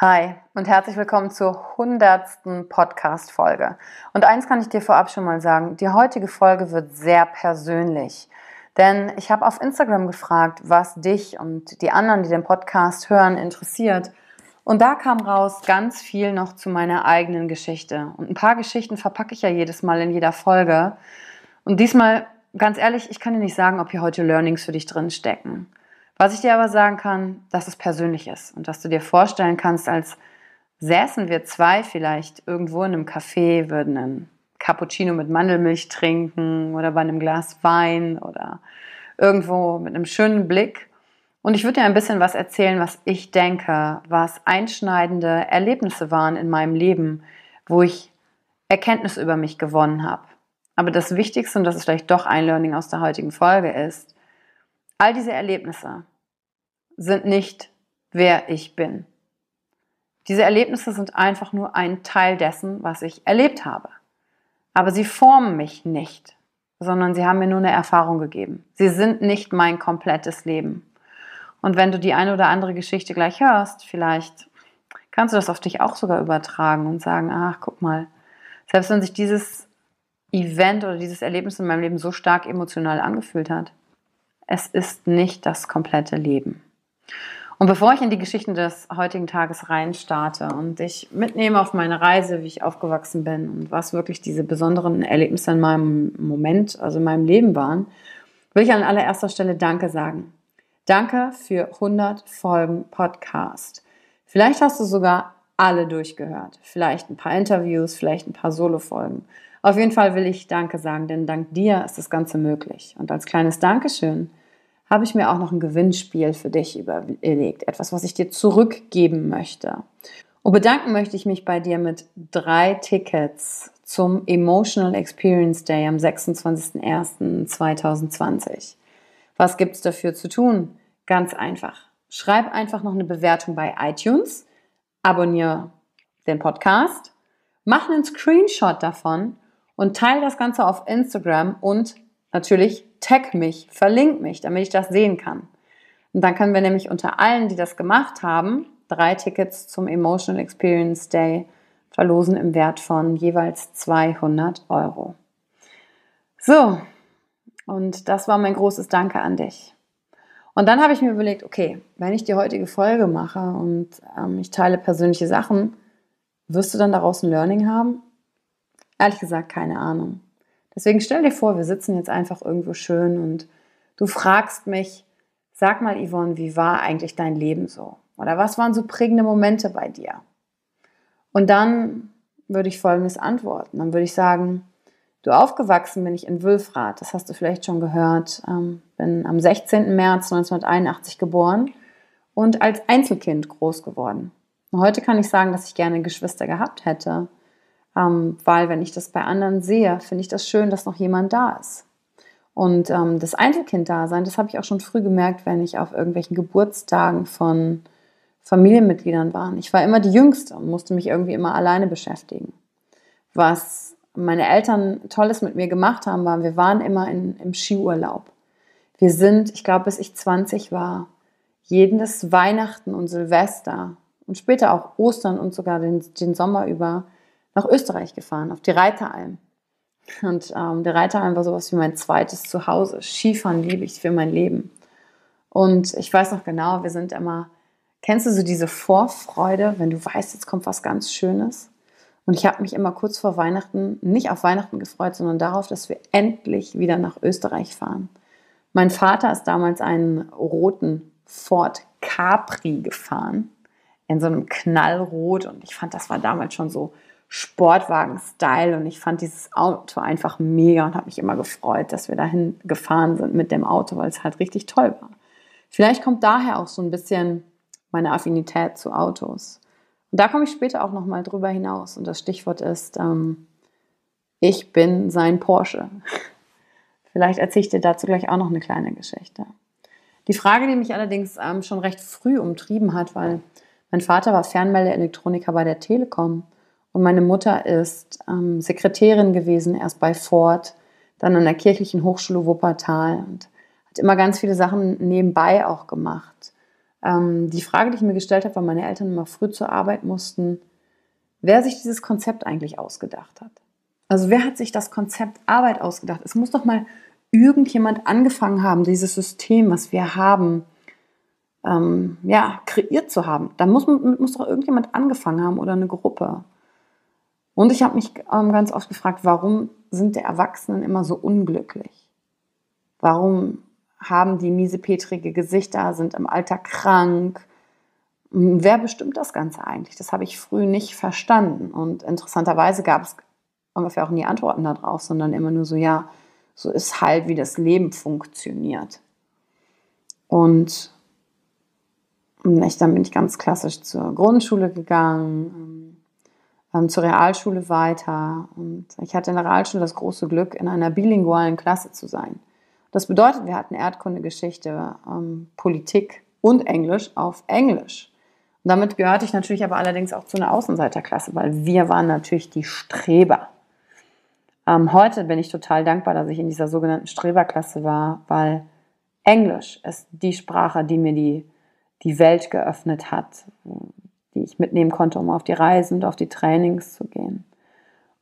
Hi und herzlich willkommen zur hundertsten Podcast-Folge. Und eins kann ich dir vorab schon mal sagen, die heutige Folge wird sehr persönlich. Denn ich habe auf Instagram gefragt, was dich und die anderen, die den Podcast hören, interessiert. Und da kam raus ganz viel noch zu meiner eigenen Geschichte. Und ein paar Geschichten verpacke ich ja jedes Mal in jeder Folge. Und diesmal, ganz ehrlich, ich kann dir nicht sagen, ob hier heute Learnings für dich drin stecken. Was ich dir aber sagen kann, dass es persönlich ist und dass du dir vorstellen kannst, als säßen wir zwei vielleicht irgendwo in einem Café, würden einen Cappuccino mit Mandelmilch trinken oder bei einem Glas Wein oder irgendwo mit einem schönen Blick. Und ich würde dir ein bisschen was erzählen, was ich denke, was einschneidende Erlebnisse waren in meinem Leben, wo ich Erkenntnis über mich gewonnen habe. Aber das Wichtigste, und das ist vielleicht doch ein Learning aus der heutigen Folge, ist, All diese Erlebnisse sind nicht, wer ich bin. Diese Erlebnisse sind einfach nur ein Teil dessen, was ich erlebt habe. Aber sie formen mich nicht, sondern sie haben mir nur eine Erfahrung gegeben. Sie sind nicht mein komplettes Leben. Und wenn du die eine oder andere Geschichte gleich hörst, vielleicht kannst du das auf dich auch sogar übertragen und sagen, ach, guck mal, selbst wenn sich dieses Event oder dieses Erlebnis in meinem Leben so stark emotional angefühlt hat, es ist nicht das komplette Leben. Und bevor ich in die Geschichten des heutigen Tages rein starte und dich mitnehme auf meine Reise, wie ich aufgewachsen bin und was wirklich diese besonderen Erlebnisse in meinem Moment, also in meinem Leben waren, will ich an allererster Stelle Danke sagen. Danke für 100 Folgen Podcast. Vielleicht hast du sogar alle durchgehört. Vielleicht ein paar Interviews, vielleicht ein paar Solo-Folgen. Auf jeden Fall will ich Danke sagen, denn dank dir ist das Ganze möglich. Und als kleines Dankeschön habe ich mir auch noch ein Gewinnspiel für dich überlegt. Etwas, was ich dir zurückgeben möchte. Und bedanken möchte ich mich bei dir mit drei Tickets zum Emotional Experience Day am 26.01.2020. Was gibt es dafür zu tun? Ganz einfach. Schreib einfach noch eine Bewertung bei iTunes, abonniere den Podcast, mach einen Screenshot davon und teile das Ganze auf Instagram und natürlich tag mich, verlink mich, damit ich das sehen kann. Und dann können wir nämlich unter allen, die das gemacht haben, drei Tickets zum Emotional Experience Day verlosen im Wert von jeweils 200 Euro. So, und das war mein großes Danke an dich. Und dann habe ich mir überlegt, okay, wenn ich die heutige Folge mache und ähm, ich teile persönliche Sachen, wirst du dann daraus ein Learning haben? Ehrlich gesagt, keine Ahnung. Deswegen stell dir vor, wir sitzen jetzt einfach irgendwo schön und du fragst mich, sag mal, Yvonne, wie war eigentlich dein Leben so? Oder was waren so prägende Momente bei dir? Und dann würde ich Folgendes antworten. Dann würde ich sagen, du aufgewachsen bin ich in Wülfrath, das hast du vielleicht schon gehört, ähm, bin am 16. März 1981 geboren und als Einzelkind groß geworden. Heute kann ich sagen, dass ich gerne Geschwister gehabt hätte, ähm, weil wenn ich das bei anderen sehe, finde ich das schön, dass noch jemand da ist. Und ähm, das Einzelkind-Dasein, das habe ich auch schon früh gemerkt, wenn ich auf irgendwelchen Geburtstagen von Familienmitgliedern war. Ich war immer die Jüngste und musste mich irgendwie immer alleine beschäftigen. Was meine Eltern Tolles mit mir gemacht haben, war, wir waren immer in, im Skiurlaub. Wir sind, ich glaube, bis ich 20 war, jedes Weihnachten und Silvester und später auch Ostern und sogar den, den Sommer über nach Österreich gefahren, auf die Reiteralm. Und ähm, der Reiteralm war sowas wie mein zweites Zuhause. Skifahren liebe ich für mein Leben. Und ich weiß noch genau, wir sind immer, kennst du so diese Vorfreude, wenn du weißt, jetzt kommt was ganz Schönes? Und ich habe mich immer kurz vor Weihnachten, nicht auf Weihnachten gefreut, sondern darauf, dass wir endlich wieder nach Österreich fahren. Mein Vater ist damals einen roten Ford Capri gefahren, in so einem Knallrot. Und ich fand, das war damals schon so Sportwagen-Style. Und ich fand dieses Auto einfach mega und habe mich immer gefreut, dass wir dahin gefahren sind mit dem Auto, weil es halt richtig toll war. Vielleicht kommt daher auch so ein bisschen meine Affinität zu Autos. Und da komme ich später auch nochmal drüber hinaus. Und das Stichwort ist, ähm, ich bin sein Porsche. Vielleicht erzähle ich dir dazu gleich auch noch eine kleine Geschichte. Die Frage, die mich allerdings ähm, schon recht früh umtrieben hat, weil mein Vater war Fernmeldeelektroniker bei der Telekom und meine Mutter ist ähm, Sekretärin gewesen, erst bei Ford, dann an der Kirchlichen Hochschule Wuppertal und hat immer ganz viele Sachen nebenbei auch gemacht. Ähm, die Frage, die ich mir gestellt habe, weil meine Eltern immer früh zur Arbeit mussten, wer sich dieses Konzept eigentlich ausgedacht hat. Also wer hat sich das Konzept Arbeit ausgedacht? Es muss doch mal irgendjemand angefangen haben, dieses System, was wir haben, ähm, ja, kreiert zu haben. Da muss, muss doch irgendjemand angefangen haben oder eine Gruppe. Und ich habe mich ähm, ganz oft gefragt, warum sind die Erwachsenen immer so unglücklich? Warum haben die miesepetrige Gesichter, sind im Alter krank. Hm, wer bestimmt das Ganze eigentlich? Das habe ich früh nicht verstanden. Und interessanterweise gab es ungefähr auch nie Antworten darauf, sondern immer nur so, ja, so ist halt, wie das Leben funktioniert. Und ich, dann bin ich ganz klassisch zur Grundschule gegangen, ähm, zur Realschule weiter. Und ich hatte in der Realschule das große Glück, in einer bilingualen Klasse zu sein. Das bedeutet, wir hatten Erdkunde, Geschichte, ähm, Politik und Englisch auf Englisch. Und damit gehörte ich natürlich aber allerdings auch zu einer Außenseiterklasse, weil wir waren natürlich die Streber. Ähm, heute bin ich total dankbar, dass ich in dieser sogenannten Streberklasse war, weil Englisch ist die Sprache, die mir die, die Welt geöffnet hat, die ich mitnehmen konnte, um auf die Reisen und auf die Trainings zu gehen.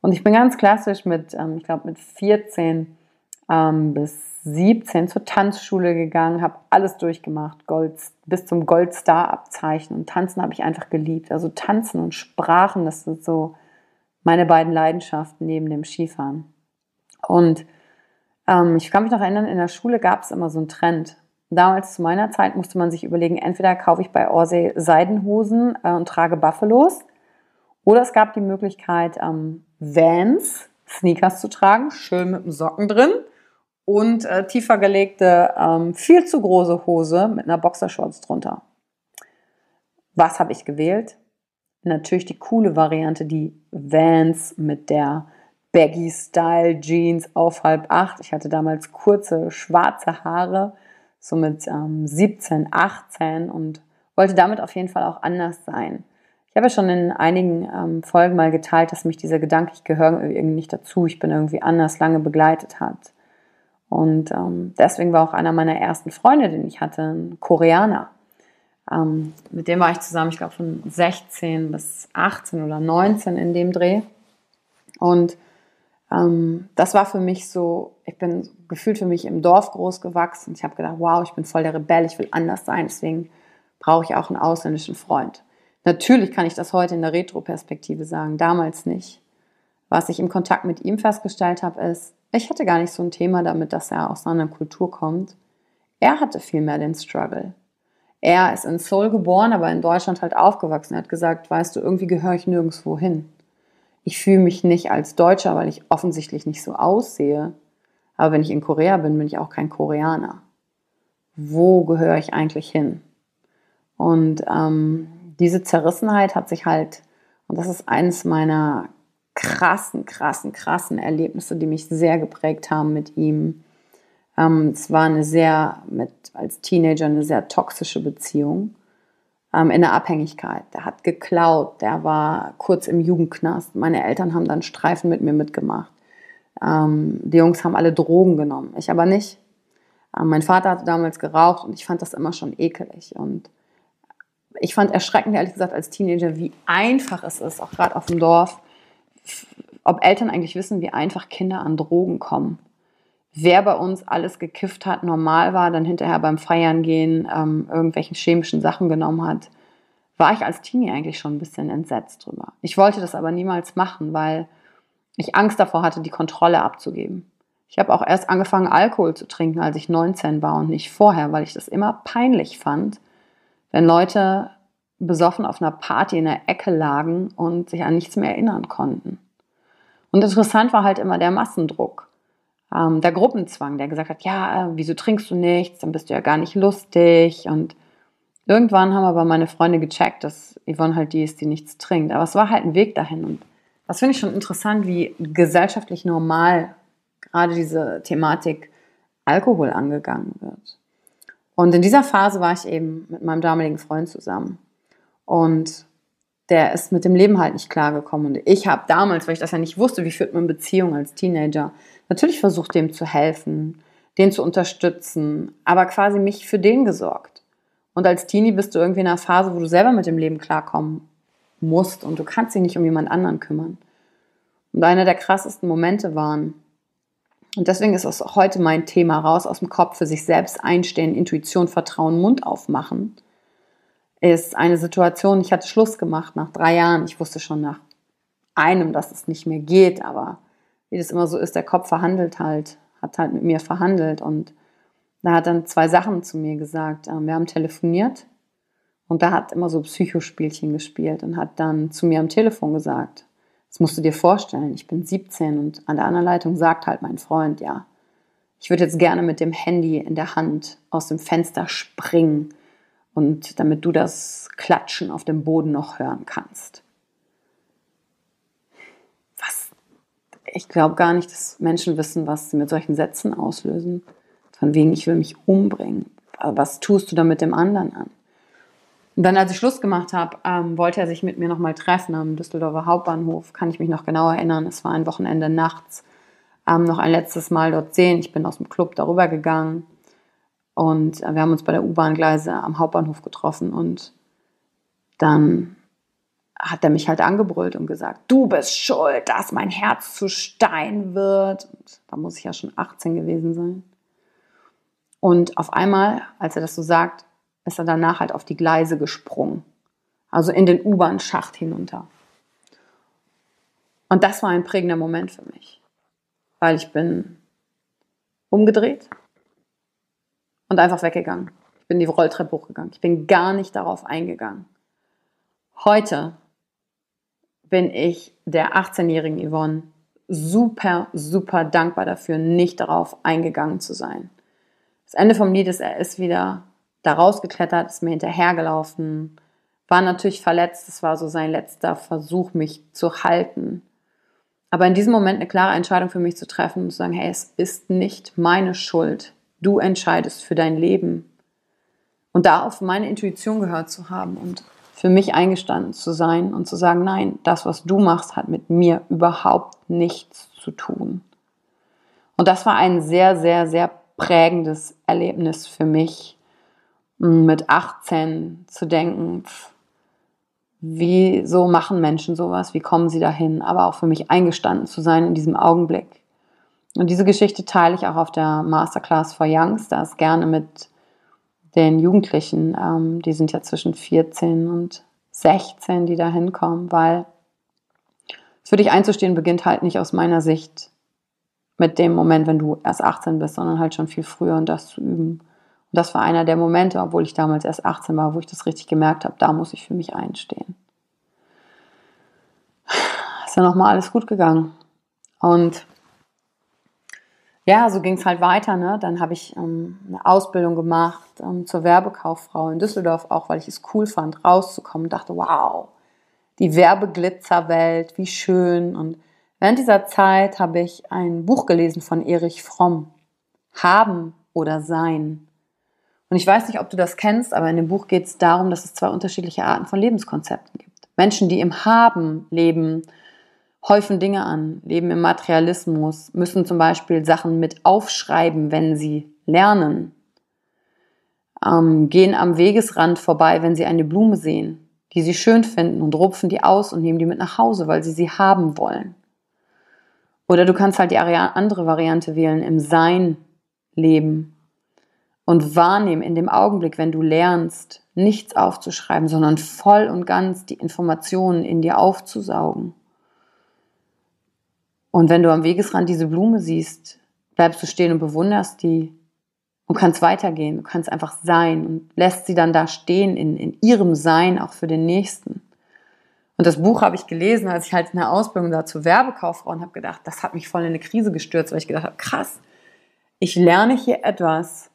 Und ich bin ganz klassisch mit, ähm, ich glaube, mit 14 ähm, bis 17 zur Tanzschule gegangen, habe alles durchgemacht, Gold, bis zum Goldstar-Abzeichen. Und Tanzen habe ich einfach geliebt. Also Tanzen und Sprachen, das sind so meine beiden Leidenschaften neben dem Skifahren. Und ähm, ich kann mich noch erinnern, in der Schule gab es immer so einen Trend. Damals zu meiner Zeit musste man sich überlegen, entweder kaufe ich bei Orsay Seidenhosen äh, und trage Buffalos, oder es gab die Möglichkeit, ähm, Vans, Sneakers zu tragen, schön mit dem Socken drin und äh, tiefer gelegte, ähm, viel zu große Hose mit einer Boxershorts drunter. Was habe ich gewählt? Natürlich die coole Variante, die Vans mit der Baggy Style Jeans auf halb acht. Ich hatte damals kurze schwarze Haare, so mit ähm, 17, 18 und wollte damit auf jeden Fall auch anders sein. Ich habe ja schon in einigen ähm, Folgen mal geteilt, dass mich dieser Gedanke, ich gehöre irgendwie nicht dazu, ich bin irgendwie anders, lange begleitet hat. Und ähm, deswegen war auch einer meiner ersten Freunde, den ich hatte, ein Koreaner. Ähm, mit dem war ich zusammen, ich glaube, von 16 bis 18 oder 19 in dem Dreh. Und Ähm, das war für mich so, ich bin gefühlt für mich im Dorf groß gewachsen. Ich habe gedacht, wow, ich bin voll der Rebell, ich will anders sein, deswegen brauche ich auch einen ausländischen Freund. Natürlich kann ich das heute in der Retro-Perspektive sagen, damals nicht. Was ich im Kontakt mit ihm festgestellt habe, ist, ich hatte gar nicht so ein Thema damit, dass er aus einer Kultur kommt. Er hatte vielmehr den Struggle. Er ist in Seoul geboren, aber in Deutschland halt aufgewachsen. Er hat gesagt, weißt du, irgendwie gehöre ich nirgendwo hin. Ich fühle mich nicht als Deutscher, weil ich offensichtlich nicht so aussehe. Aber wenn ich in Korea bin, bin ich auch kein Koreaner. Wo gehöre ich eigentlich hin? Und ähm, diese Zerrissenheit hat sich halt, und das ist eines meiner krassen, krassen, krassen Erlebnisse, die mich sehr geprägt haben mit ihm. Ähm, es war eine sehr, mit, als Teenager eine sehr toxische Beziehung ähm, in der Abhängigkeit. Der hat geklaut, der war kurz im Jugendknast. Meine Eltern haben dann Streifen mit mir mitgemacht. Ähm, die Jungs haben alle Drogen genommen, ich aber nicht. Ähm, mein Vater hatte damals geraucht und ich fand das immer schon ekelig. Und ich fand erschreckend, ehrlich gesagt, als Teenager, wie einfach es ist, auch gerade auf dem Dorf, ob Eltern eigentlich wissen, wie einfach Kinder an Drogen kommen. Wer bei uns alles gekifft hat, normal war, dann hinterher beim Feiern gehen, ähm, irgendwelchen chemischen Sachen genommen hat, war ich als Teenie eigentlich schon ein bisschen entsetzt drüber. Ich wollte das aber niemals machen, weil ich Angst davor hatte, die Kontrolle abzugeben. Ich habe auch erst angefangen, Alkohol zu trinken, als ich 19 war und nicht vorher, weil ich das immer peinlich fand, wenn Leute besoffen auf einer Party in der Ecke lagen und sich an nichts mehr erinnern konnten. Und interessant war halt immer der Massendruck, ähm, der Gruppenzwang, der gesagt hat, ja, äh, wieso trinkst du nichts, dann bist du ja gar nicht lustig. Und irgendwann haben aber meine Freunde gecheckt, dass Yvonne halt die ist, die nichts trinkt. Aber es war halt ein Weg dahin. Und das finde ich schon interessant, wie gesellschaftlich normal gerade diese Thematik Alkohol angegangen wird. Und in dieser Phase war ich eben mit meinem damaligen Freund zusammen. Und der ist mit dem Leben halt nicht klargekommen. Und ich habe damals, weil ich das ja nicht wusste, wie führt man Beziehungen als Teenager, natürlich versucht, dem zu helfen, den zu unterstützen, aber quasi mich für den gesorgt. Und als Teenie bist du irgendwie in einer Phase, wo du selber mit dem Leben klarkommen musst und du kannst dich nicht um jemand anderen kümmern. Und einer der krassesten Momente waren, und deswegen ist es heute mein Thema, raus aus dem Kopf, für sich selbst einstehen, Intuition, Vertrauen, Mund aufmachen, ist eine Situation, ich hatte Schluss gemacht nach drei Jahren. Ich wusste schon nach einem, dass es nicht mehr geht, aber wie das immer so ist, der Kopf verhandelt halt, hat halt mit mir verhandelt und da hat dann zwei Sachen zu mir gesagt. Ähm, wir haben telefoniert und da hat immer so Psychospielchen gespielt und hat dann zu mir am Telefon gesagt, das musst du dir vorstellen, ich bin 17 und an der anderen Leitung sagt halt mein Freund, ja, ich würde jetzt gerne mit dem Handy in der Hand aus dem Fenster springen und damit du das Klatschen auf dem Boden noch hören kannst. Was? Ich glaube gar nicht, dass Menschen wissen, was sie mit solchen Sätzen auslösen. Von wegen, ich will mich umbringen. Was tust du da mit dem anderen an? Und dann, als ich Schluss gemacht habe, ähm, wollte er sich mit mir nochmal treffen am Düsseldorfer Hauptbahnhof. Kann ich mich noch genau erinnern. Es war ein Wochenende nachts. Ähm, noch ein letztes Mal dort sehen. Ich bin aus dem Club darüber gegangen. Und äh, wir haben uns bei der U-Bahn-Gleise am Hauptbahnhof getroffen. Und dann hat er mich halt angebrüllt und gesagt, du bist schuld, dass mein Herz zu Stein wird. Und da muss ich ja schon 18 gewesen sein. Und auf einmal, als er das so sagt, ist er danach halt auf die Gleise gesprungen. Also in den U-Bahn-Schacht hinunter. Und das war ein prägender Moment für mich. Weil ich bin umgedreht und einfach weggegangen. Ich bin die Rolltreppe hochgegangen. Ich bin gar nicht darauf eingegangen. Heute bin ich der 18-jährigen Yvonne super, super dankbar dafür, nicht darauf eingegangen zu sein. Das Ende vom Lied ist, er ist wieder da rausgeklettert, ist mir hinterhergelaufen, war natürlich verletzt. Es war so sein letzter Versuch, mich zu halten. Aber in diesem Moment eine klare Entscheidung für mich zu treffen und zu sagen, hey, es ist nicht meine Schuld. Du entscheidest für dein Leben. Und da auf meine Intuition gehört zu haben und für mich eingestanden zu sein und zu sagen, nein, das, was du machst, hat mit mir überhaupt nichts zu tun. Und das war ein sehr, sehr, sehr prägendes Erlebnis für mich, mit 18 zu denken, wieso machen Menschen sowas, wie kommen sie dahin, aber auch für mich eingestanden zu sein in diesem Augenblick. Und diese Geschichte teile ich auch auf der Masterclass for Youngsters gerne mit den Jugendlichen. Ähm, die sind ja zwischen 14 und 16, die da hinkommen, weil für dich einzustehen beginnt halt nicht aus meiner Sicht mit dem Moment, wenn du erst 18 bist, sondern halt schon viel früher und das zu üben. Und das war einer der Momente, obwohl ich damals erst 18 war, wo ich das richtig gemerkt habe, da muss ich für mich einstehen. Ist ja nochmal alles gut gegangen. Und ja, so ging es halt weiter. Ne? Dann habe ich ähm, eine Ausbildung gemacht ähm, zur Werbekauffrau in Düsseldorf, auch weil ich es cool fand, rauszukommen dachte, wow, die Werbeglitzerwelt, wie schön. Und während dieser Zeit habe ich ein Buch gelesen von Erich Fromm, Haben oder Sein. Und ich weiß nicht, ob du das kennst, aber in dem Buch geht es darum, dass es zwei unterschiedliche Arten von Lebenskonzepten gibt. Menschen, die im Haben leben, häufen Dinge an, leben im Materialismus, müssen zum Beispiel Sachen mit aufschreiben, wenn sie lernen, ähm, gehen am Wegesrand vorbei, wenn sie eine Blume sehen, die sie schön finden und rupfen die aus und nehmen die mit nach Hause, weil sie sie haben wollen. Oder du kannst halt die andere Variante wählen, im Sein leben, und wahrnehmen in dem Augenblick, wenn du lernst, nichts aufzuschreiben, sondern voll und ganz die Informationen in dir aufzusaugen. Und wenn du am Wegesrand diese Blume siehst, bleibst du stehen und bewunderst die und kannst weitergehen. Du kannst einfach sein und lässt sie dann da stehen in, in ihrem Sein auch für den Nächsten. Und das Buch habe ich gelesen, als ich halt in der Ausbildung da zur Werbekauffrau und habe gedacht, das hat mich voll in eine Krise gestürzt, weil ich gedacht habe, krass, ich lerne hier etwas,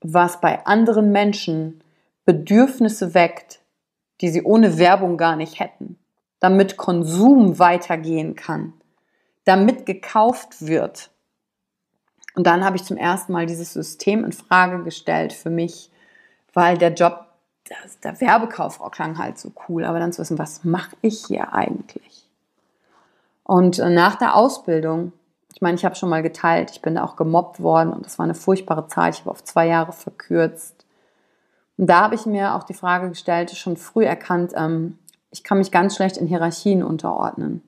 was bei anderen Menschen Bedürfnisse weckt, die sie ohne Werbung gar nicht hätten, damit Konsum weitergehen kann, damit gekauft wird. Und dann habe ich zum ersten Mal dieses System in Frage gestellt für mich, weil der Job, der Werbekauffrau klang halt so cool, aber dann zu wissen, was mache ich hier eigentlich? Und äh, nach der Ausbildung ich meine, ich habe schon mal geteilt, ich bin da auch gemobbt worden und das war eine furchtbare Zeit. Ich habe auf zwei Jahre verkürzt. Und da habe ich mir auch die Frage gestellt, schon früh erkannt, ähm, ich kann mich ganz schlecht in Hierarchien unterordnen.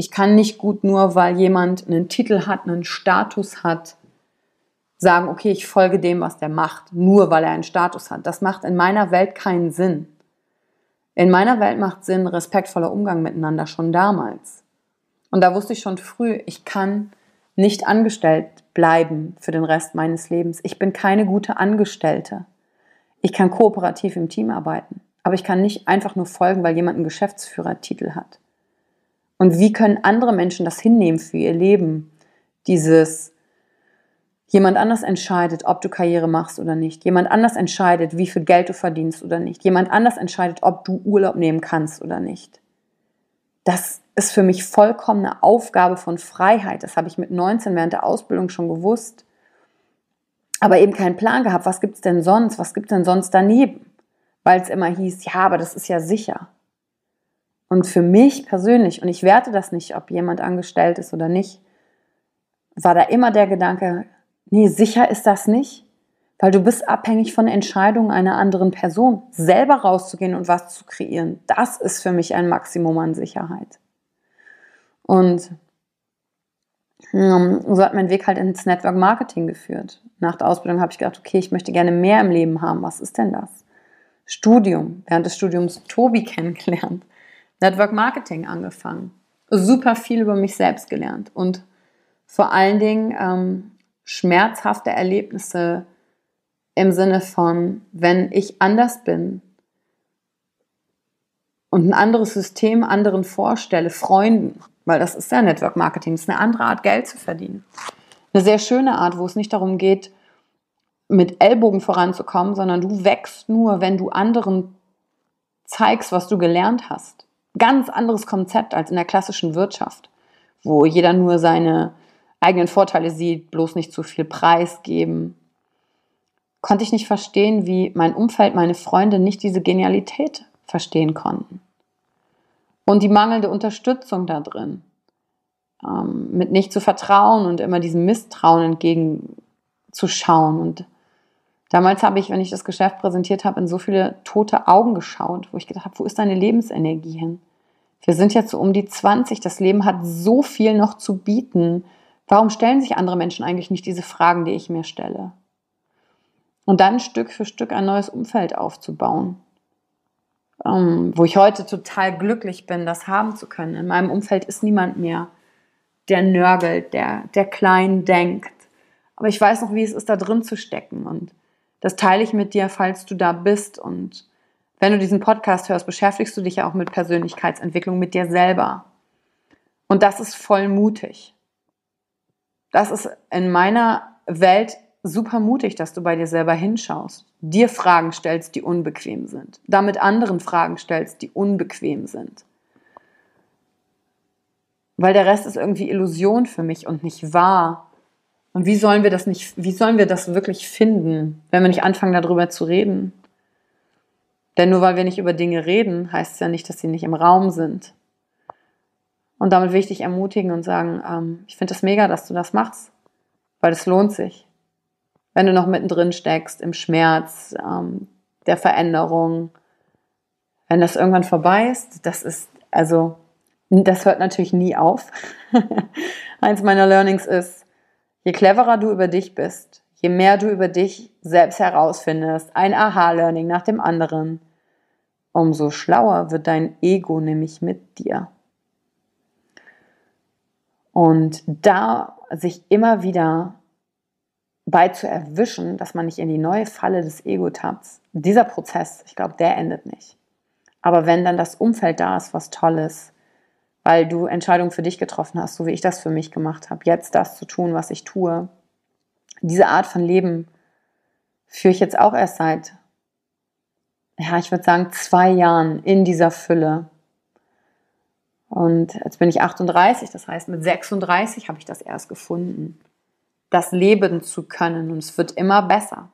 Ich kann nicht gut nur, weil jemand einen Titel hat, einen Status hat, sagen, okay, ich folge dem, was der macht, nur weil er einen Status hat. Das macht in meiner Welt keinen Sinn. In meiner Welt macht Sinn respektvoller Umgang miteinander schon damals. Und da wusste ich schon früh, ich kann nicht angestellt bleiben für den Rest meines Lebens. Ich bin keine gute Angestellte. Ich kann kooperativ im Team arbeiten, aber ich kann nicht einfach nur folgen, weil jemand einen Geschäftsführertitel hat. Und wie können andere Menschen das hinnehmen für ihr Leben? Dieses, jemand anders entscheidet, ob du Karriere machst oder nicht. Jemand anders entscheidet, wie viel Geld du verdienst oder nicht. Jemand anders entscheidet, ob du Urlaub nehmen kannst oder nicht. Das ist für mich vollkommen eine Aufgabe von Freiheit. Das habe ich mit 19 während der Ausbildung schon gewusst. Aber eben keinen Plan gehabt, was gibt es denn sonst? Was gibt es denn sonst daneben? Weil es immer hieß, ja, aber das ist ja sicher. Und für mich persönlich, und ich werte das nicht, ob jemand angestellt ist oder nicht, war da immer der Gedanke, nee, sicher ist das nicht, weil du bist abhängig von Entscheidungen einer anderen Person. Selber rauszugehen und was zu kreieren, das ist für mich ein Maximum an Sicherheit. Und ähm, so hat mein Weg halt ins Network Marketing geführt. Nach der Ausbildung habe ich gedacht, okay, ich möchte gerne mehr im Leben haben. Was ist denn das? Studium. Während des Studiums Tobi kennengelernt. Network Marketing angefangen. Super viel über mich selbst gelernt. Und vor allen Dingen ähm, schmerzhafte Erlebnisse im Sinne von, wenn ich anders bin und ein anderes System anderen vorstelle, Freunden, weil das ist ja Network Marketing, das ist eine andere Art, Geld zu verdienen. Eine sehr schöne Art, wo es nicht darum geht, mit Ellbogen voranzukommen, sondern du wächst nur, wenn du anderen zeigst, was du gelernt hast. Ganz anderes Konzept als in der klassischen Wirtschaft, wo jeder nur seine eigenen Vorteile sieht, bloß nicht zu viel Preis geben. Konnte ich nicht verstehen, wie mein Umfeld, meine Freunde nicht diese Genialität verstehen konnten. Und die mangelnde Unterstützung da drin. Ähm, mit nicht zu vertrauen und immer diesem Misstrauen entgegenzuschauen. Und Damals habe ich, wenn ich das Geschäft präsentiert habe, in so viele tote Augen geschaut, wo ich gedacht habe, wo ist deine Lebensenergie hin? Wir sind jetzt so um die 20, das Leben hat so viel noch zu bieten. Warum stellen sich andere Menschen eigentlich nicht diese Fragen, die ich mir stelle? Und dann Stück für Stück ein neues Umfeld aufzubauen, ähm, wo ich heute total glücklich bin, das haben zu können. In meinem Umfeld ist niemand mehr, der nörgelt, der, der klein denkt. Aber ich weiß noch, wie es ist, da drin zu stecken und das teile ich mit dir, falls du da bist. Und wenn du diesen Podcast hörst, beschäftigst du dich ja auch mit Persönlichkeitsentwicklung, mit dir selber. Und das ist voll mutig. Das ist in meiner Welt super mutig, dass du bei dir selber hinschaust, dir Fragen stellst, die unbequem sind, damit anderen Fragen stellst, die unbequem sind. Weil der Rest ist irgendwie Illusion für mich und nicht wahr. Und wie sollen wir das nicht, wie sollen wir das wirklich finden, wenn wir nicht anfangen, darüber zu reden? Denn nur weil wir nicht über Dinge reden, heißt es ja nicht, dass sie nicht im Raum sind. Und damit will ich dich ermutigen und sagen, ähm, ich finde es das mega, dass du das machst, weil es lohnt sich. Wenn du noch mittendrin steckst im Schmerz, ähm, der Veränderung, wenn das irgendwann vorbei ist, das ist, also, das hört natürlich nie auf. Eins meiner Learnings ist, Je cleverer du über dich bist, je mehr du über dich selbst herausfindest, ein Aha-Learning nach dem anderen, umso schlauer wird dein Ego nämlich mit dir. Und da sich immer wieder bei zu erwischen, dass man nicht in die neue Falle des Ego tappt, dieser Prozess, ich glaube, der endet nicht. Aber wenn dann das Umfeld da ist, was toll ist, weil du Entscheidungen für dich getroffen hast, so wie ich das für mich gemacht habe, jetzt das zu tun, was ich tue. Diese Art von Leben führe ich jetzt auch erst seit, ja, ich würde sagen, zwei Jahren in dieser Fülle. Und jetzt bin ich 38, das heißt, mit 36 habe ich das erst gefunden, das leben zu können. Und es wird immer besser.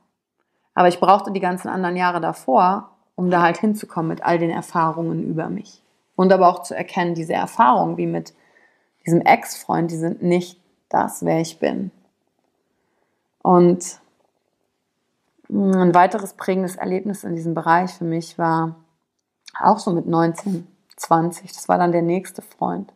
Aber ich brauchte die ganzen anderen Jahre davor, um da halt hinzukommen mit all den Erfahrungen über mich. Und aber auch zu erkennen, diese Erfahrungen wie mit diesem Ex-Freund, die sind nicht das, wer ich bin. Und ein weiteres prägendes Erlebnis in diesem Bereich für mich war auch so mit 19, 20. Das war dann der nächste Freund.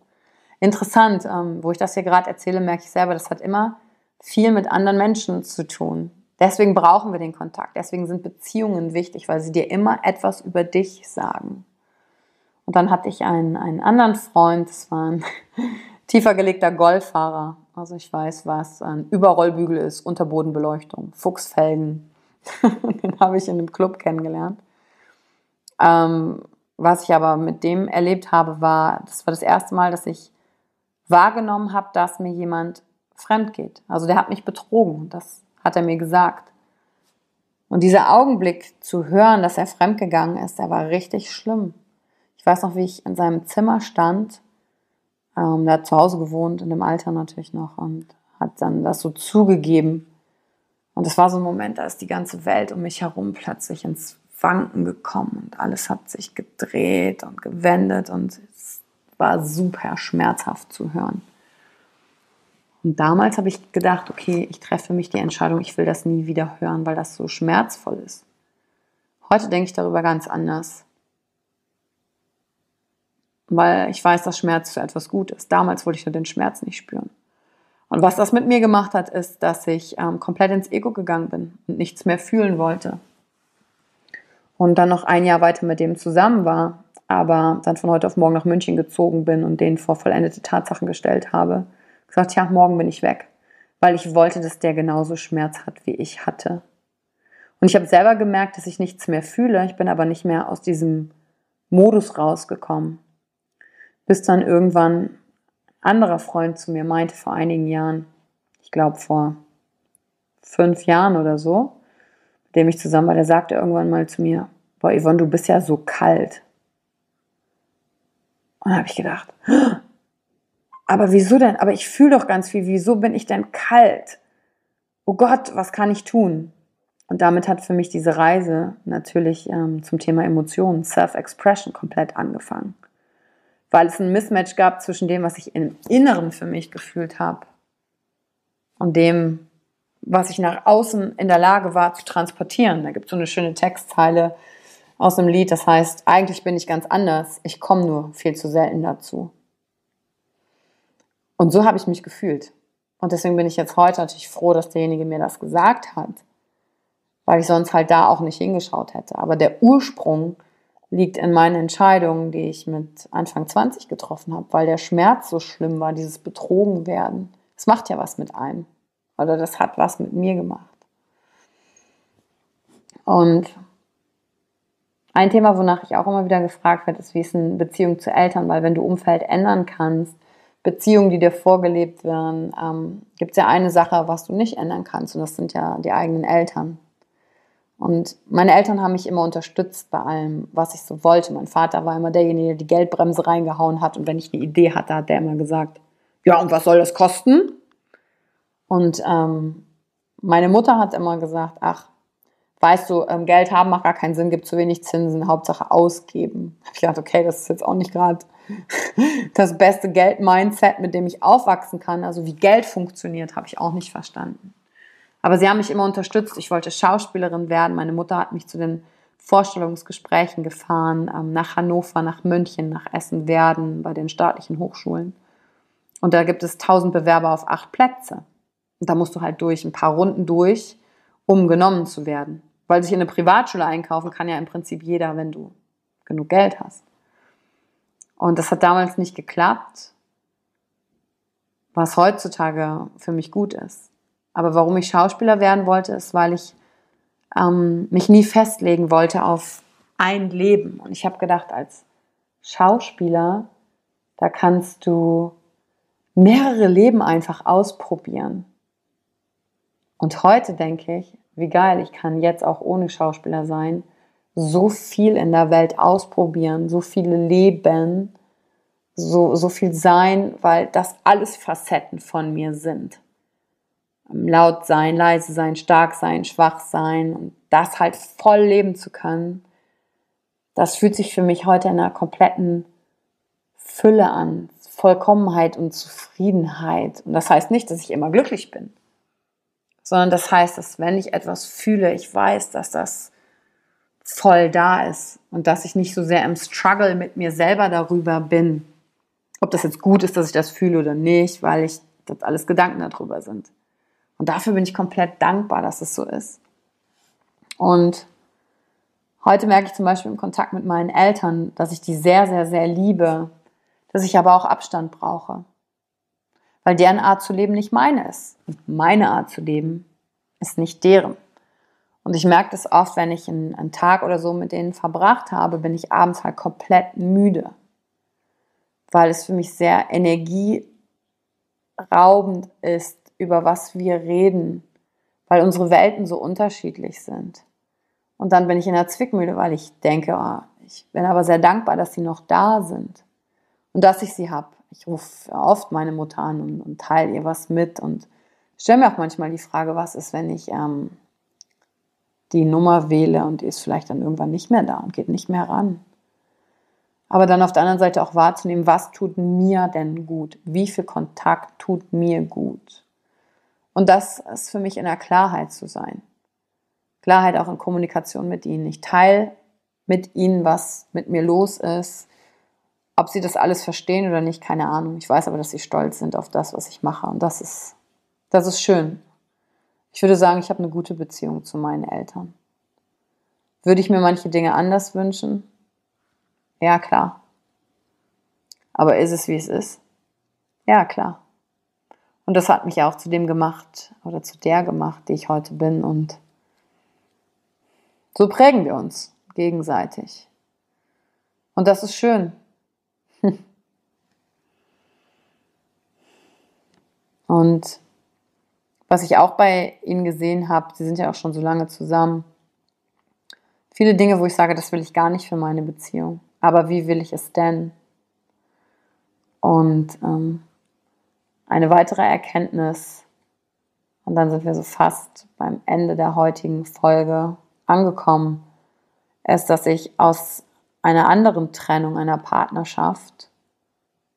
Interessant, ähm, wo ich das hier gerade erzähle, merke ich selber, das hat immer viel mit anderen Menschen zu tun. Deswegen brauchen wir den Kontakt. Deswegen sind Beziehungen wichtig, weil sie dir immer etwas über dich sagen. Und dann hatte ich einen, einen anderen Freund, das war ein tiefer gelegter Golffahrer. Also ich weiß, was ein Überrollbügel ist, Unterbodenbeleuchtung, Fuchsfelgen. Den habe ich in einem Club kennengelernt. Ähm, was ich aber mit dem erlebt habe, war, das war das erste Mal, dass ich wahrgenommen habe, dass mir jemand fremd geht. Also der hat mich betrogen. Das hat er mir gesagt. Und dieser Augenblick zu hören, dass er fremdgegangen ist, der war richtig schlimm. Ich weiß noch, wie ich in seinem Zimmer stand. Ähm, der hat zu Hause gewohnt, in dem Alter natürlich noch, und hat dann das so zugegeben. Und es war so ein Moment, da ist die ganze Welt um mich herum plötzlich ins Wanken gekommen und alles hat sich gedreht und gewendet und es war super schmerzhaft zu hören. Und damals habe ich gedacht, okay, ich treffe mich die Entscheidung, ich will das nie wieder hören, weil das so schmerzvoll ist. Heute denke ich darüber ganz anders weil ich weiß, dass Schmerz für etwas gut ist. Damals wollte ich nur den Schmerz nicht spüren. Und was das mit mir gemacht hat, ist, dass ich ähm, komplett ins Ego gegangen bin und nichts mehr fühlen wollte. Und dann noch ein Jahr weiter mit dem zusammen war, aber dann von heute auf morgen nach München gezogen bin und den vor vollendete Tatsachen gestellt habe. Gesagt, ja, morgen bin ich weg. Weil ich wollte, dass der genauso Schmerz hat, wie ich hatte. Und ich habe selber gemerkt, dass ich nichts mehr fühle. Ich bin aber nicht mehr aus diesem Modus rausgekommen bis dann irgendwann ein anderer Freund zu mir meinte vor einigen Jahren, ich glaube vor fünf Jahren oder so, mit dem ich zusammen war, der sagte irgendwann mal zu mir, boah Yvonne, du bist ja so kalt. Und habe ich gedacht, aber wieso denn? Aber ich fühle doch ganz viel, wieso bin ich denn kalt? Oh Gott, was kann ich tun? Und damit hat für mich diese Reise natürlich ähm, zum Thema Emotionen, Self-Expression komplett angefangen weil es ein Mismatch gab zwischen dem, was ich im Inneren für mich gefühlt habe und dem, was ich nach außen in der Lage war zu transportieren. Da gibt es so eine schöne Textzeile aus dem Lied, das heißt, eigentlich bin ich ganz anders, ich komme nur viel zu selten dazu. Und so habe ich mich gefühlt. Und deswegen bin ich jetzt heute natürlich froh, dass derjenige mir das gesagt hat, weil ich sonst halt da auch nicht hingeschaut hätte. Aber der Ursprung liegt in meinen Entscheidungen, die ich mit Anfang 20 getroffen habe, weil der Schmerz so schlimm war, dieses Betrogen werden. Das macht ja was mit einem. Oder das hat was mit mir gemacht. Und ein Thema, wonach ich auch immer wieder gefragt werde, ist, wie ist eine Beziehung zu Eltern? Weil wenn du Umfeld ändern kannst, Beziehungen, die dir vorgelebt werden, ähm, gibt es ja eine Sache, was du nicht ändern kannst, und das sind ja die eigenen Eltern. Und meine Eltern haben mich immer unterstützt bei allem, was ich so wollte. Mein Vater war immer derjenige, der die Geldbremse reingehauen hat. Und wenn ich eine Idee hatte, hat der immer gesagt, ja, und was soll das kosten? Und ähm, meine Mutter hat immer gesagt, ach, weißt du, ähm, Geld haben macht gar keinen Sinn, gibt zu wenig Zinsen, Hauptsache ausgeben. Habe ich gedacht, okay, das ist jetzt auch nicht gerade das beste Geld-Mindset, mit dem ich aufwachsen kann. Also wie Geld funktioniert, habe ich auch nicht verstanden. Aber sie haben mich immer unterstützt. Ich wollte Schauspielerin werden. Meine Mutter hat mich zu den Vorstellungsgesprächen gefahren, ähm, nach Hannover, nach München, nach Essen-Werden, bei den staatlichen Hochschulen. Und da gibt es tausend Bewerber auf acht Plätze. Und da musst du halt durch ein paar Runden durch, um genommen zu werden. Weil sich in eine Privatschule einkaufen kann ja im Prinzip jeder, wenn du genug Geld hast. Und das hat damals nicht geklappt, was heutzutage für mich gut ist. Aber warum ich Schauspieler werden wollte, ist, weil ich ähm, mich nie festlegen wollte auf ein Leben. Und ich habe gedacht, als Schauspieler, da kannst du mehrere Leben einfach ausprobieren. Und heute denke ich, wie geil, ich kann jetzt auch ohne Schauspieler sein so viel in der Welt ausprobieren, so viele leben, so, so viel sein, weil das alles Facetten von mir sind. Laut sein, leise sein, stark sein, schwach sein und das halt voll leben zu können, das fühlt sich für mich heute in einer kompletten Fülle an, Vollkommenheit und Zufriedenheit. Und das heißt nicht, dass ich immer glücklich bin, sondern das heißt, dass wenn ich etwas fühle, ich weiß, dass das voll da ist und dass ich nicht so sehr im Struggle mit mir selber darüber bin, ob das jetzt gut ist, dass ich das fühle oder nicht, weil ich das alles Gedanken darüber sind. Und dafür bin ich komplett dankbar, dass es so ist. Und heute merke ich zum Beispiel im Kontakt mit meinen Eltern, dass ich die sehr, sehr, sehr liebe, dass ich aber auch Abstand brauche. Weil deren Art zu leben nicht meine ist. Und meine Art zu leben ist nicht deren. Und ich merke das oft, wenn ich einen, einen Tag oder so mit denen verbracht habe, bin ich abends halt komplett müde. Weil es für mich sehr energieraubend ist, über was wir reden, weil unsere Welten so unterschiedlich sind. Und dann bin ich in der Zwickmühle, weil ich denke, oh, ich bin aber sehr dankbar, dass sie noch da sind und dass ich sie habe. Ich rufe oft meine Mutter an und, und teile ihr was mit und stelle mir auch manchmal die Frage, was ist, wenn ich ähm, die Nummer wähle und die ist vielleicht dann irgendwann nicht mehr da und geht nicht mehr ran. Aber dann auf der anderen Seite auch wahrzunehmen, was tut mir denn gut? Wie viel Kontakt tut mir gut? Und das ist für mich in der Klarheit zu sein. Klarheit auch in Kommunikation mit ihnen. Ich teile mit ihnen, was mit mir los ist. Ob sie das alles verstehen oder nicht, keine Ahnung. Ich weiß aber, dass sie stolz sind auf das, was ich mache. Und das ist, das ist schön. Ich würde sagen, ich habe eine gute Beziehung zu meinen Eltern. Würde ich mir manche Dinge anders wünschen? Ja, klar. Aber ist es, wie es ist? Ja, klar. Und das hat mich auch zu dem gemacht oder zu der gemacht, die ich heute bin. Und so prägen wir uns gegenseitig. Und das ist schön. Und was ich auch bei ihnen gesehen habe, sie sind ja auch schon so lange zusammen, viele Dinge, wo ich sage, das will ich gar nicht für meine Beziehung. Aber wie will ich es denn? Und ähm, eine weitere Erkenntnis, und dann sind wir so fast beim Ende der heutigen Folge angekommen, ist, dass ich aus einer anderen Trennung, einer Partnerschaft,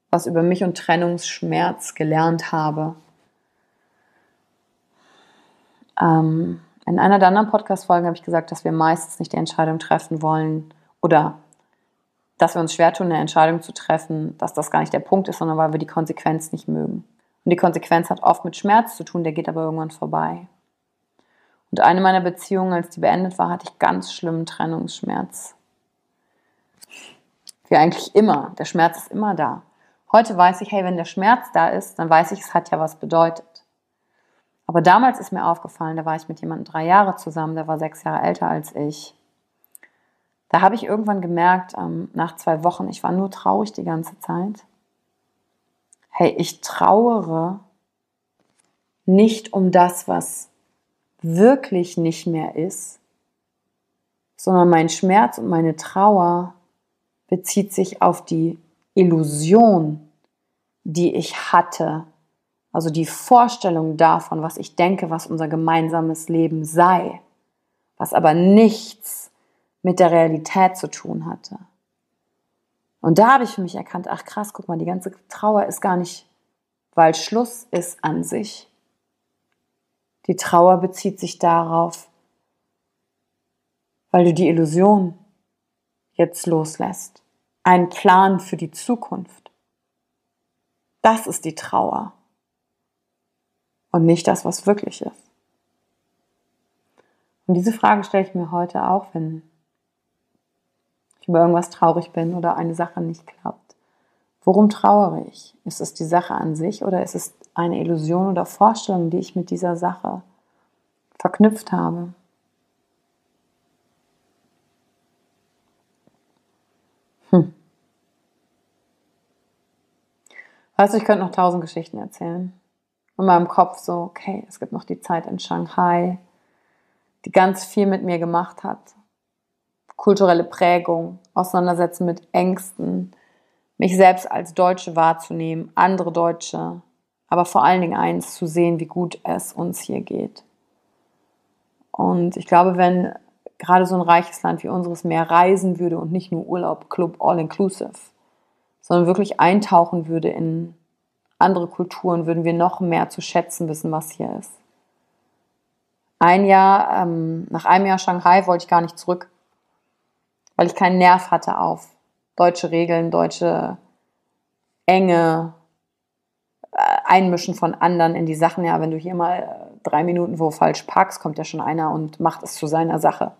was über mich und Trennungsschmerz gelernt habe. ähm, in einer der anderen Podcast-Folgen habe ich gesagt, dass wir meistens nicht die Entscheidung treffen wollen oder dass wir uns schwer tun, eine Entscheidung zu treffen, dass das gar nicht der Punkt ist, sondern weil wir die Konsequenz nicht mögen. Und die Konsequenz hat oft mit Schmerz zu tun, der geht aber irgendwann vorbei. Und eine meiner Beziehungen, als die beendet war, hatte ich ganz schlimmen Trennungsschmerz. Wie eigentlich immer. Der Schmerz ist immer da. Heute weiß ich, hey, wenn der Schmerz da ist, dann weiß ich, es hat ja was bedeutet. Aber damals ist mir aufgefallen, da war ich mit jemandem drei Jahre zusammen, der war sechs Jahre älter als ich. Da habe ich irgendwann gemerkt, ähm, nach zwei Wochen, ich war nur traurig die ganze Zeit. Hey, ich trauere nicht um das, was wirklich nicht mehr ist, sondern mein Schmerz und meine Trauer bezieht sich auf die Illusion, die ich hatte, also die Vorstellung davon, was ich denke, was unser gemeinsames Leben sei, was aber nichts mit der Realität zu tun hatte. Und da habe ich für mich erkannt, ach krass, guck mal, die ganze Trauer ist gar nicht, weil Schluss ist an sich. Die Trauer bezieht sich darauf, weil du die Illusion jetzt loslässt. Ein Plan für die Zukunft. Das ist die Trauer und nicht das, was wirklich ist. Und diese Frage stelle ich mir heute auch, wenn ich über irgendwas traurig bin oder eine Sache nicht klappt. Worum trauere ich? Ist es die Sache an sich oder ist es eine Illusion oder Vorstellung, die ich mit dieser Sache verknüpft habe? Hm. Weißt du, ich könnte noch tausend Geschichten erzählen in meinem Kopf so, okay, es gibt noch die Zeit in Shanghai, die ganz viel mit mir gemacht hat. Kulturelle Prägung, Auseinandersetzen mit Ängsten, mich selbst als Deutsche wahrzunehmen, andere Deutsche, aber vor allen Dingen eins, zu sehen, wie gut es uns hier geht. Und ich glaube, wenn gerade so ein reiches Land wie unseres mehr reisen würde und nicht nur Urlaub, Club, All-Inclusive, sondern wirklich eintauchen würde in andere Kulturen würden wir noch mehr zu schätzen wissen, was hier ist. Ein Jahr, ähm, nach einem Jahr Shanghai wollte ich gar nicht zurück, weil ich keinen Nerv hatte auf deutsche Regeln, deutsche enge äh, Einmischen von anderen in die Sachen. Ja, wenn du hier mal äh, drei Minuten wo falsch parkst, kommt ja schon einer und macht es zu seiner Sache.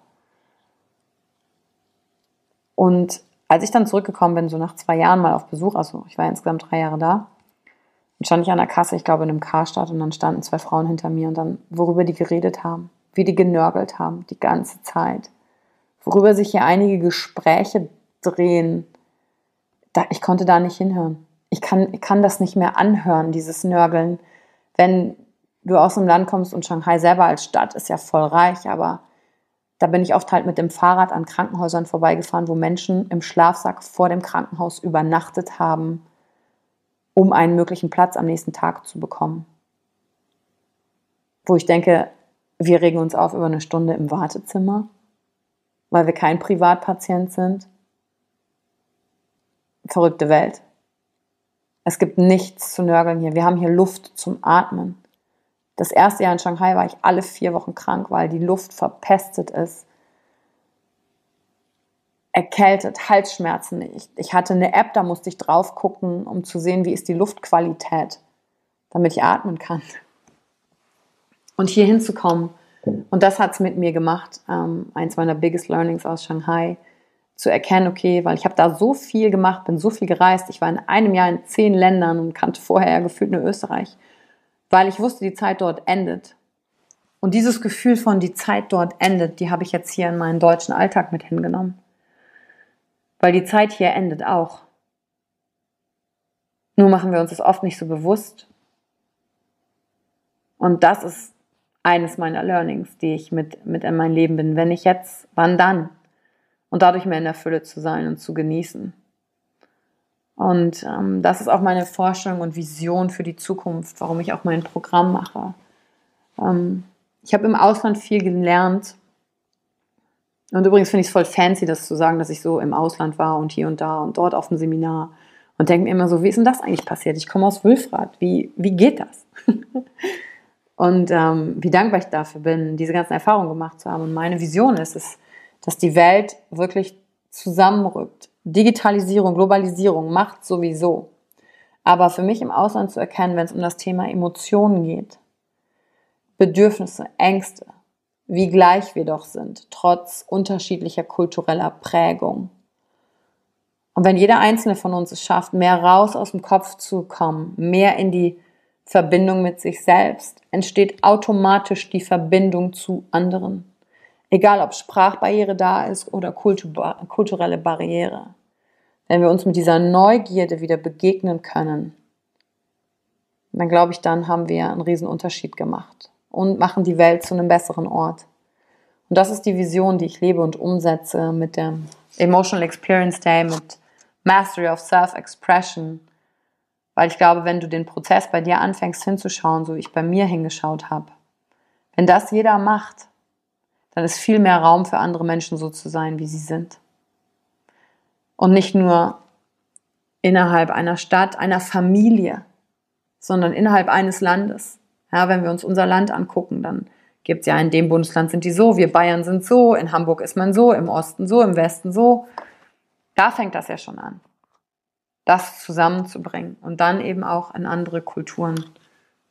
Und als ich dann zurückgekommen bin, so nach zwei Jahren mal auf Besuch, also ich war insgesamt drei Jahre da, dann stand ich an der Kasse, ich glaube in einem Karstadt, und dann standen zwei Frauen hinter mir und dann, worüber die geredet haben, wie die genörgelt haben, die ganze Zeit. Worüber sich hier einige Gespräche drehen. Da, ich konnte da nicht hinhören. Ich kann, ich kann das nicht mehr anhören, dieses Nörgeln. Wenn du aus dem Land kommst und Shanghai selber als Stadt ist ja voll reich, aber da bin ich oft halt mit dem Fahrrad an Krankenhäusern vorbeigefahren, wo Menschen im Schlafsack vor dem Krankenhaus übernachtet haben um einen möglichen Platz am nächsten Tag zu bekommen. Wo ich denke, wir regen uns auf über eine Stunde im Wartezimmer, weil wir kein Privatpatient sind. Verrückte Welt. Es gibt nichts zu nörgeln hier. Wir haben hier Luft zum Atmen. Das erste Jahr in Shanghai war ich alle vier Wochen krank, weil die Luft verpestet ist erkältet, Halsschmerzen. Ich, ich hatte eine App, da musste ich drauf gucken, um zu sehen, wie ist die Luftqualität, damit ich atmen kann. Und hier hinzukommen, und das hat es mit mir gemacht, ähm, eins meiner biggest learnings aus Shanghai, zu erkennen, okay, weil ich habe da so viel gemacht, bin so viel gereist, ich war in einem Jahr in zehn Ländern und kannte vorher ja gefühlt nur Österreich, weil ich wusste, die Zeit dort endet. Und dieses Gefühl von die Zeit dort endet, die habe ich jetzt hier in meinen deutschen Alltag mit hingenommen weil die Zeit hier endet auch. Nur machen wir uns das oft nicht so bewusst. Und das ist eines meiner Learnings, die ich mit, mit in mein Leben bin. Wenn ich jetzt, wann dann? Und dadurch mehr in der Fülle zu sein und zu genießen. Und ähm, das ist auch meine Vorstellung und Vision für die Zukunft, warum ich auch mein Programm mache. Ähm, ich habe im Ausland viel gelernt und übrigens finde ich es voll fancy, das zu sagen, dass ich so im Ausland war und hier und da und dort auf dem Seminar. Und denke mir immer so, wie ist denn das eigentlich passiert? Ich komme aus Wülfrath. Wie, wie geht das? Und ähm, wie dankbar ich dafür bin, diese ganzen Erfahrungen gemacht zu haben. Und meine Vision ist es, dass die Welt wirklich zusammenrückt. Digitalisierung, Globalisierung macht sowieso. Aber für mich im Ausland zu erkennen, wenn es um das Thema Emotionen geht, Bedürfnisse, Ängste, wie gleich wir doch sind, trotz unterschiedlicher kultureller Prägung. Und wenn jeder einzelne von uns es schafft, mehr raus aus dem Kopf zu kommen, mehr in die Verbindung mit sich selbst, entsteht automatisch die Verbindung zu anderen. Egal ob Sprachbarriere da ist oder kulturelle Barriere. Wenn wir uns mit dieser Neugierde wieder begegnen können, dann glaube ich, dann haben wir einen riesen Unterschied gemacht und machen die Welt zu einem besseren Ort. Und das ist die Vision, die ich lebe und umsetze mit dem Emotional Experience Day, mit Mastery of Self-Expression. Weil ich glaube, wenn du den Prozess bei dir anfängst hinzuschauen, so wie ich bei mir hingeschaut habe, wenn das jeder macht, dann ist viel mehr Raum für andere Menschen so zu sein, wie sie sind. Und nicht nur innerhalb einer Stadt, einer Familie, sondern innerhalb eines Landes. Ja, wenn wir uns unser Land angucken, dann gibt es ja in dem Bundesland sind die so, wir Bayern sind so, in Hamburg ist man so, im Osten so, im Westen so. Da fängt das ja schon an, das zusammenzubringen und dann eben auch in andere Kulturen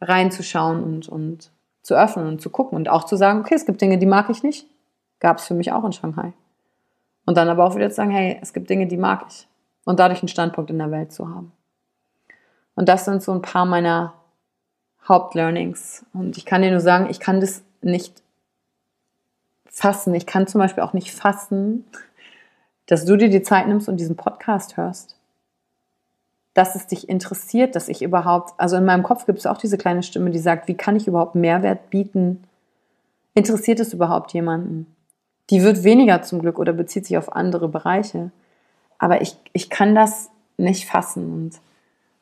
reinzuschauen und, und zu öffnen und zu gucken und auch zu sagen, okay, es gibt Dinge, die mag ich nicht. Gab es für mich auch in Shanghai. Und dann aber auch wieder zu sagen, hey, es gibt Dinge, die mag ich. Und dadurch einen Standpunkt in der Welt zu haben. Und das sind so ein paar meiner Hauptlearnings. Und ich kann dir nur sagen, ich kann das nicht fassen. Ich kann zum Beispiel auch nicht fassen, dass du dir die Zeit nimmst und diesen Podcast hörst. Dass es dich interessiert, dass ich überhaupt, also in meinem Kopf gibt es auch diese kleine Stimme, die sagt, wie kann ich überhaupt Mehrwert bieten? Interessiert es überhaupt jemanden? Die wird weniger zum Glück oder bezieht sich auf andere Bereiche. Aber ich, ich kann das nicht fassen. Und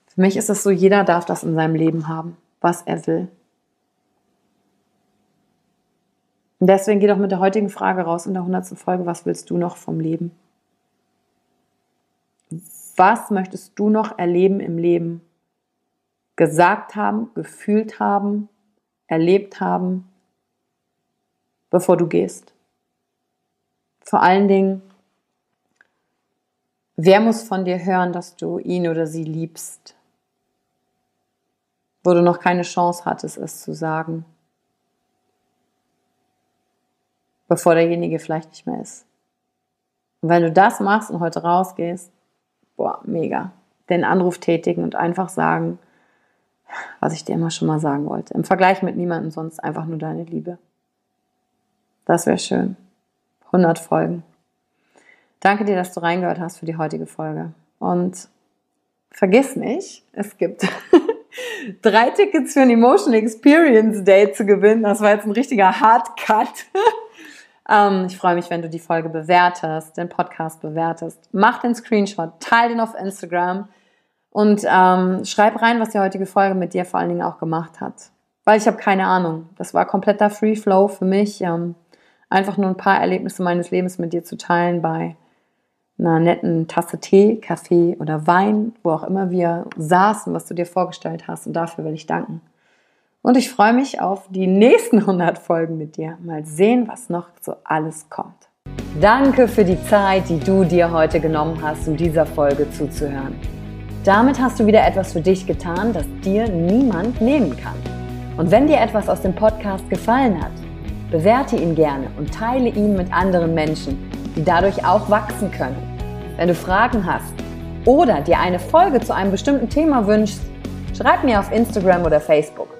für mich ist es so, jeder darf das in seinem Leben haben was er will. Und deswegen geht auch mit der heutigen Frage raus in der 100. Folge, was willst du noch vom Leben? Was möchtest du noch erleben im Leben? Gesagt haben, gefühlt haben, erlebt haben, bevor du gehst? Vor allen Dingen, wer muss von dir hören, dass du ihn oder sie liebst? wo du noch keine Chance hattest, es zu sagen, bevor derjenige vielleicht nicht mehr ist. Und wenn du das machst und heute rausgehst, boah, mega, den Anruf tätigen und einfach sagen, was ich dir immer schon mal sagen wollte. Im Vergleich mit niemandem sonst einfach nur deine Liebe. Das wäre schön. 100 Folgen. Danke dir, dass du reingehört hast für die heutige Folge. Und vergiss nicht, es gibt drei Tickets für ein Emotional Experience Day zu gewinnen. Das war jetzt ein richtiger Hardcut. ähm, ich freue mich, wenn du die Folge bewertest, den Podcast bewertest. Mach den Screenshot, teile den auf Instagram und ähm, schreib rein, was die heutige Folge mit dir vor allen Dingen auch gemacht hat. Weil ich habe keine Ahnung. Das war kompletter Free Flow für mich. Ähm, einfach nur ein paar Erlebnisse meines Lebens mit dir zu teilen bei einer netten Tasse Tee, Kaffee oder Wein, wo auch immer wir saßen, was du dir vorgestellt hast. Und dafür will ich danken. Und ich freue mich auf die nächsten 100 Folgen mit dir. Mal sehen, was noch so alles kommt. Danke für die Zeit, die du dir heute genommen hast, um dieser Folge zuzuhören. Damit hast du wieder etwas für dich getan, das dir niemand nehmen kann. Und wenn dir etwas aus dem Podcast gefallen hat, bewerte ihn gerne und teile ihn mit anderen Menschen, die dadurch auch wachsen können. Wenn du Fragen hast oder dir eine Folge zu einem bestimmten Thema wünschst, schreib mir auf Instagram oder Facebook.